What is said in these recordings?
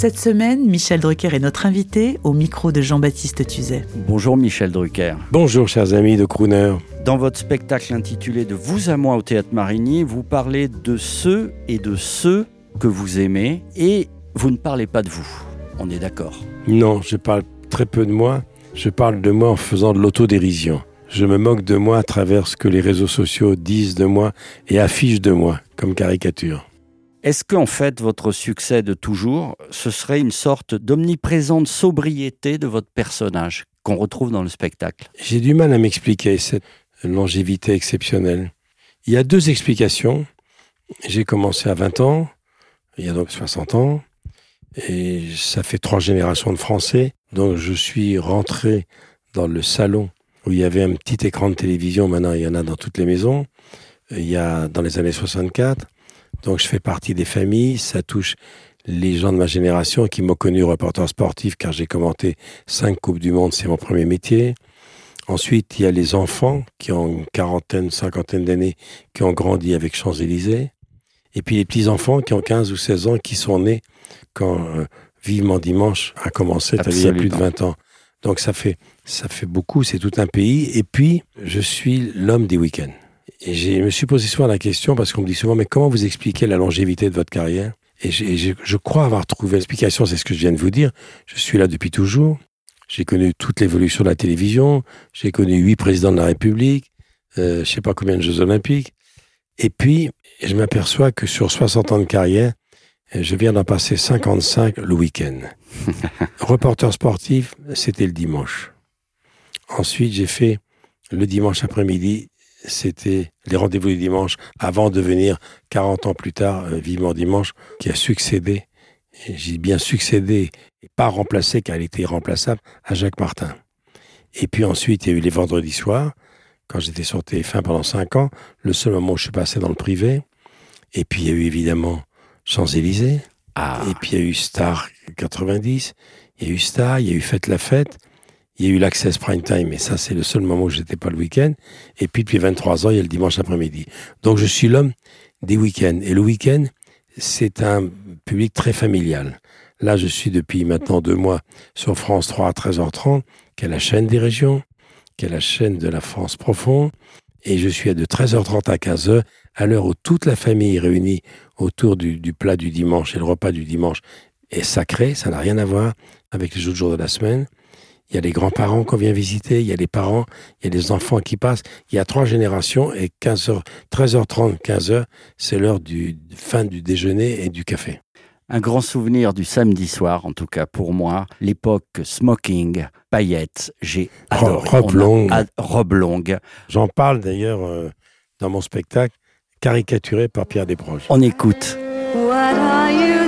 Cette semaine, Michel Drucker est notre invité au micro de Jean-Baptiste Tuzet. Bonjour Michel Drucker. Bonjour chers amis de Crooner. Dans votre spectacle intitulé De vous à moi au théâtre Marigny, vous parlez de ceux et de ceux que vous aimez et vous ne parlez pas de vous. On est d'accord. Non, je parle très peu de moi. Je parle de moi en faisant de l'autodérision. Je me moque de moi à travers ce que les réseaux sociaux disent de moi et affichent de moi comme caricature. Est-ce qu'en fait votre succès de toujours, ce serait une sorte d'omniprésente sobriété de votre personnage qu'on retrouve dans le spectacle? J'ai du mal à m'expliquer cette longévité exceptionnelle. Il y a deux explications. J'ai commencé à 20 ans, il y a donc 60 ans, et ça fait trois générations de Français. Donc je suis rentré dans le salon où il y avait un petit écran de télévision. Maintenant, il y en a dans toutes les maisons. Il y a dans les années 64. Donc je fais partie des familles. Ça touche les gens de ma génération qui m'ont connu reporter sportif car j'ai commenté cinq Coupes du Monde. C'est mon premier métier. Ensuite, il y a les enfants qui ont une quarantaine, cinquantaine d'années, qui ont grandi avec Champs-Élysées. Et puis les petits-enfants qui ont 15 ou 16 ans, qui sont nés quand euh, Vivement Dimanche a commencé, il y a plus de 20 ans. Donc ça fait, ça fait beaucoup, c'est tout un pays. Et puis, je suis l'homme des week-ends. Et je me suis posé souvent la question, parce qu'on me dit souvent, mais comment vous expliquez la longévité de votre carrière? Et je crois avoir trouvé l'explication, c'est ce que je viens de vous dire. Je suis là depuis toujours. J'ai connu toute l'évolution de la télévision. J'ai connu huit présidents de la République. Euh, je sais pas combien de Jeux Olympiques. Et puis, je m'aperçois que sur 60 ans de carrière, je viens d'en passer 55 le week-end. Reporter sportif, c'était le dimanche. Ensuite, j'ai fait le dimanche après-midi, c'était les rendez-vous du dimanche, avant de venir 40 ans plus tard, euh, Vivement Dimanche, qui a succédé, j'ai bien succédé, et pas remplacé, car il était irremplaçable, à Jacques Martin. Et puis ensuite, il y a eu les vendredis soirs, quand j'étais sur TF1 pendant 5 ans, le seul moment où je suis passé dans le privé. Et puis, il y a eu évidemment Champs-Élysées. Ah, Et puis il y a eu Star 90, il y a eu Star, il y a eu Fête la Fête, il y a eu l'Access Prime Time, et ça c'est le seul moment où j'étais pas le week-end. Et puis depuis 23 ans, il y a le dimanche après-midi. Donc je suis l'homme des week-ends. Et le week-end, c'est un public très familial. Là, je suis depuis maintenant deux mois sur France 3 à 13h30, qui est la chaîne des régions, qui est la chaîne de la France profonde. Et je suis de 13h30 à 15h, à l'heure où toute la famille est réunie autour du, du plat du dimanche et le repas du dimanche est sacré, ça n'a rien à voir avec les autres jours de la semaine. Il y a les grands-parents qu'on vient visiter, il y a les parents, il y a les enfants qui passent. Il y a trois générations et 15h, 13h30, 15h, c'est l'heure du fin du déjeuner et du café. un grand souvenir du samedi soir, en tout cas pour moi, l'époque smoking, paillettes, j'ai adoré. robe longue. ad- robe longue. J'en parle d'ailleurs euh, dans mon spectacle, caricaturé par Pierre Desproges. On écoute. What are you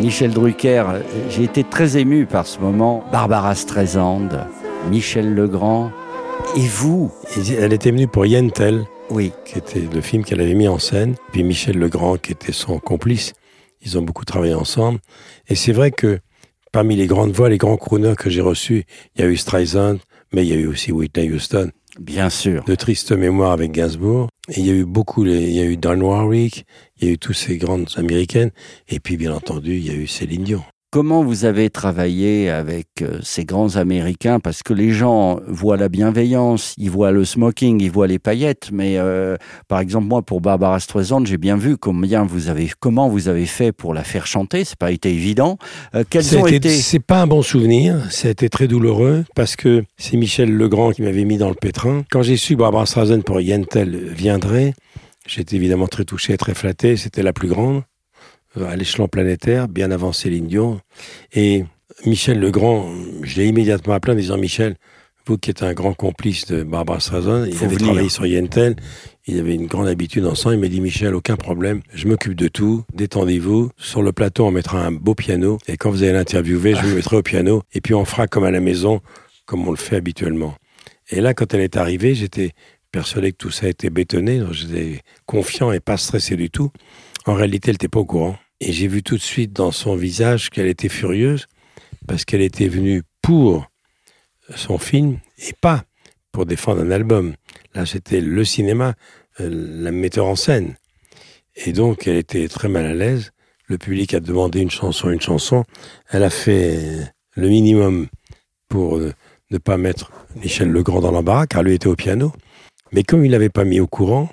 Michel Drucker, j'ai été très ému par ce moment. Barbara Streisand, Michel Legrand. Et vous? Elle était venue pour Yentel, Oui. qui était le film qu'elle avait mis en scène, puis Michel Legrand qui était son complice. Ils ont beaucoup travaillé ensemble. Et c'est vrai que parmi les grandes voix, les grands crooners que j'ai reçus, il y a eu Streisand, mais il y a eu aussi Whitney Houston, Bien sûr. de triste mémoire avec Gainsbourg. Et il y a eu beaucoup, il y a eu Don Warwick, il y a eu tous ces grandes américaines. Et puis, bien entendu, il y a eu Céline Dion. Comment vous avez travaillé avec euh, ces grands Américains? Parce que les gens voient la bienveillance, ils voient le smoking, ils voient les paillettes. Mais euh, par exemple, moi, pour Barbara Streisand, j'ai bien vu combien vous avez, comment vous avez fait pour la faire chanter. C'est pas été évident. Euh, quels Ça a ont été- été C'est pas un bon souvenir, ça a été très douloureux parce que c'est Michel Legrand qui m'avait mis dans le pétrin. Quand j'ai su Barbara Streisand pour Yentel viendrait, j'étais évidemment très touché, très flatté. C'était la plus grande à l'échelon planétaire, bien avant Céline Dion. Et Michel Legrand, je l'ai immédiatement appelé en disant Michel, vous qui êtes un grand complice de Barbara Streisand, il Faut avait venir. travaillé sur Yentel, il avait une grande habitude ensemble. Il m'a dit Michel, aucun problème, je m'occupe de tout, détendez-vous. Sur le plateau, on mettra un beau piano et quand vous allez l'interviewer, je me mettrai au piano et puis on fera comme à la maison, comme on le fait habituellement. Et là, quand elle est arrivée, j'étais persuadé que tout ça était bétonné, j'étais confiant et pas stressé du tout. En réalité, elle n'était pas au courant. Et j'ai vu tout de suite dans son visage qu'elle était furieuse parce qu'elle était venue pour son film et pas pour défendre un album. Là, c'était le cinéma, euh, la metteur en scène. Et donc, elle était très mal à l'aise. Le public a demandé une chanson, une chanson. Elle a fait le minimum pour euh, ne pas mettre Michel Legrand dans l'embarras, car lui était au piano. Mais comme il l'avait pas mis au courant,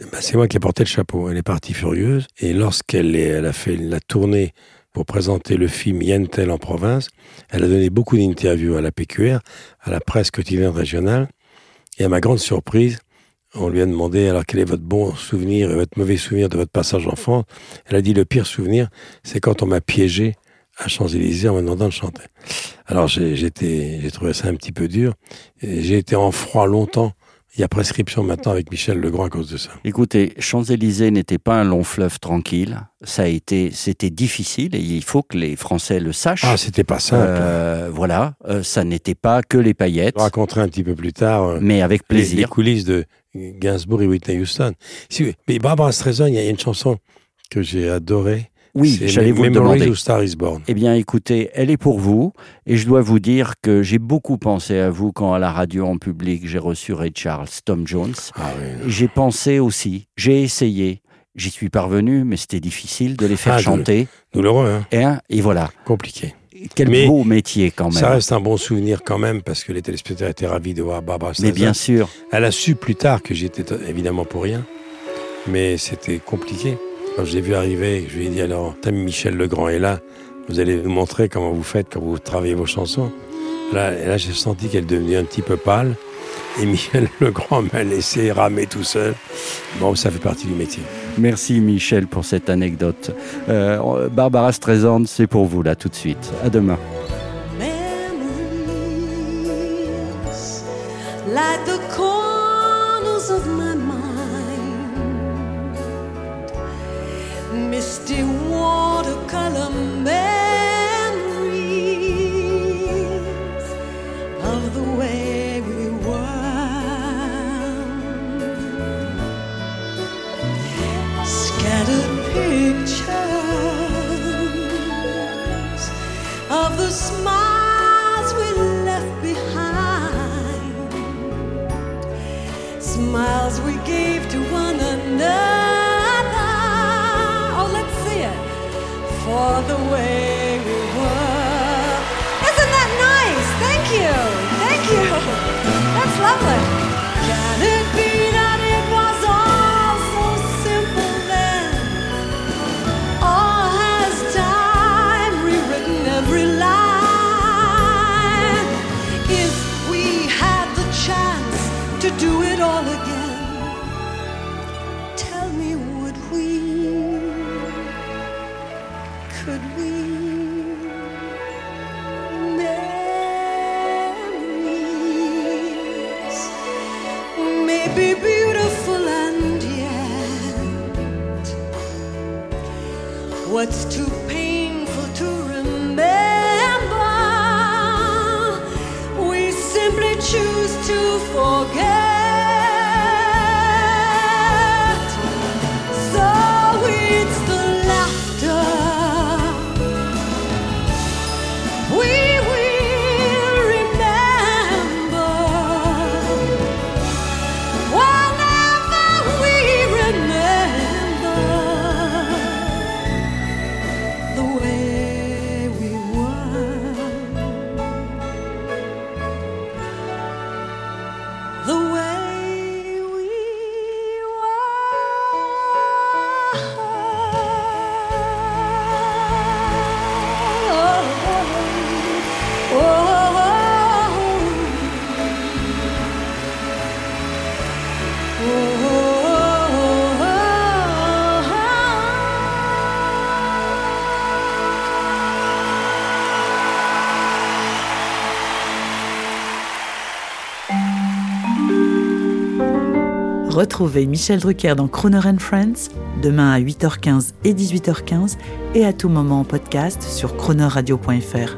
ben, c'est moi qui ai porté le chapeau. Elle est partie furieuse. Et lorsqu'elle a fait la tournée pour présenter le film Yentel en province, elle a donné beaucoup d'interviews à la PQR, à la presse quotidienne régionale. Et à ma grande surprise, on lui a demandé alors quel est votre bon souvenir et votre mauvais souvenir de votre passage en France? Elle a dit le pire souvenir, c'est quand on m'a piégé à Champs-Élysées en me demandant de chanter. Alors j'ai trouvé ça un petit peu dur. J'ai été en froid longtemps. Il y a prescription maintenant avec Michel Legrand à cause de ça. Écoutez, Champs-Élysées n'était pas un long fleuve tranquille. Ça a été, c'était difficile et il faut que les Français le sachent. Ah, c'était pas simple. Euh, voilà, euh, ça n'était pas que les paillettes, Je raconterai un petit peu plus tard euh, mais avec les, les plaisir. coulisses de Gainsbourg et Whitney Houston. Si, mais Barbara Streisand, il y a une chanson que j'ai adorée. Oui, j'allais vous le demander. Star is Born. Eh bien, écoutez, elle est pour vous. Et je dois vous dire que j'ai beaucoup pensé à vous quand à la radio en public j'ai reçu Ray Charles, Tom Jones. Ah oui. J'ai pensé aussi, j'ai essayé, j'y suis parvenu, mais c'était difficile de les faire Ah, chanter. Douloureux, hein Et, hein, et voilà, compliqué. quel Mais beau métier quand même. Ça reste un bon souvenir quand même parce que les téléspectateurs étaient ravis de voir Barbara mais Streisand. bien sûr, Elle a su plus tard que j'étais évidemment pour rien, mais c'était compliqué. Quand je l'ai vu arriver, je lui ai dit alors, t'as Michel Legrand est là, vous allez nous montrer comment vous faites quand vous travaillez vos chansons. Là, j'ai senti qu'elle devenait un petit peu pâle, et Michel Legrand m'a laissé ramer tout seul. Bon, ça fait partie du métier. merci Michel pour cette anecdote. Euh, Barbara Streisand, c'est pour vous là tout de suite. À demain. memories like the corners of my mind misty watercolor memories of the way we were. Scattered pictures of the smiles me, would we? Could we? Retrouvez Michel Drucker dans Croner and Friends demain à 8h15 et 18h15 et à tout moment en podcast sur cronerradio.fr.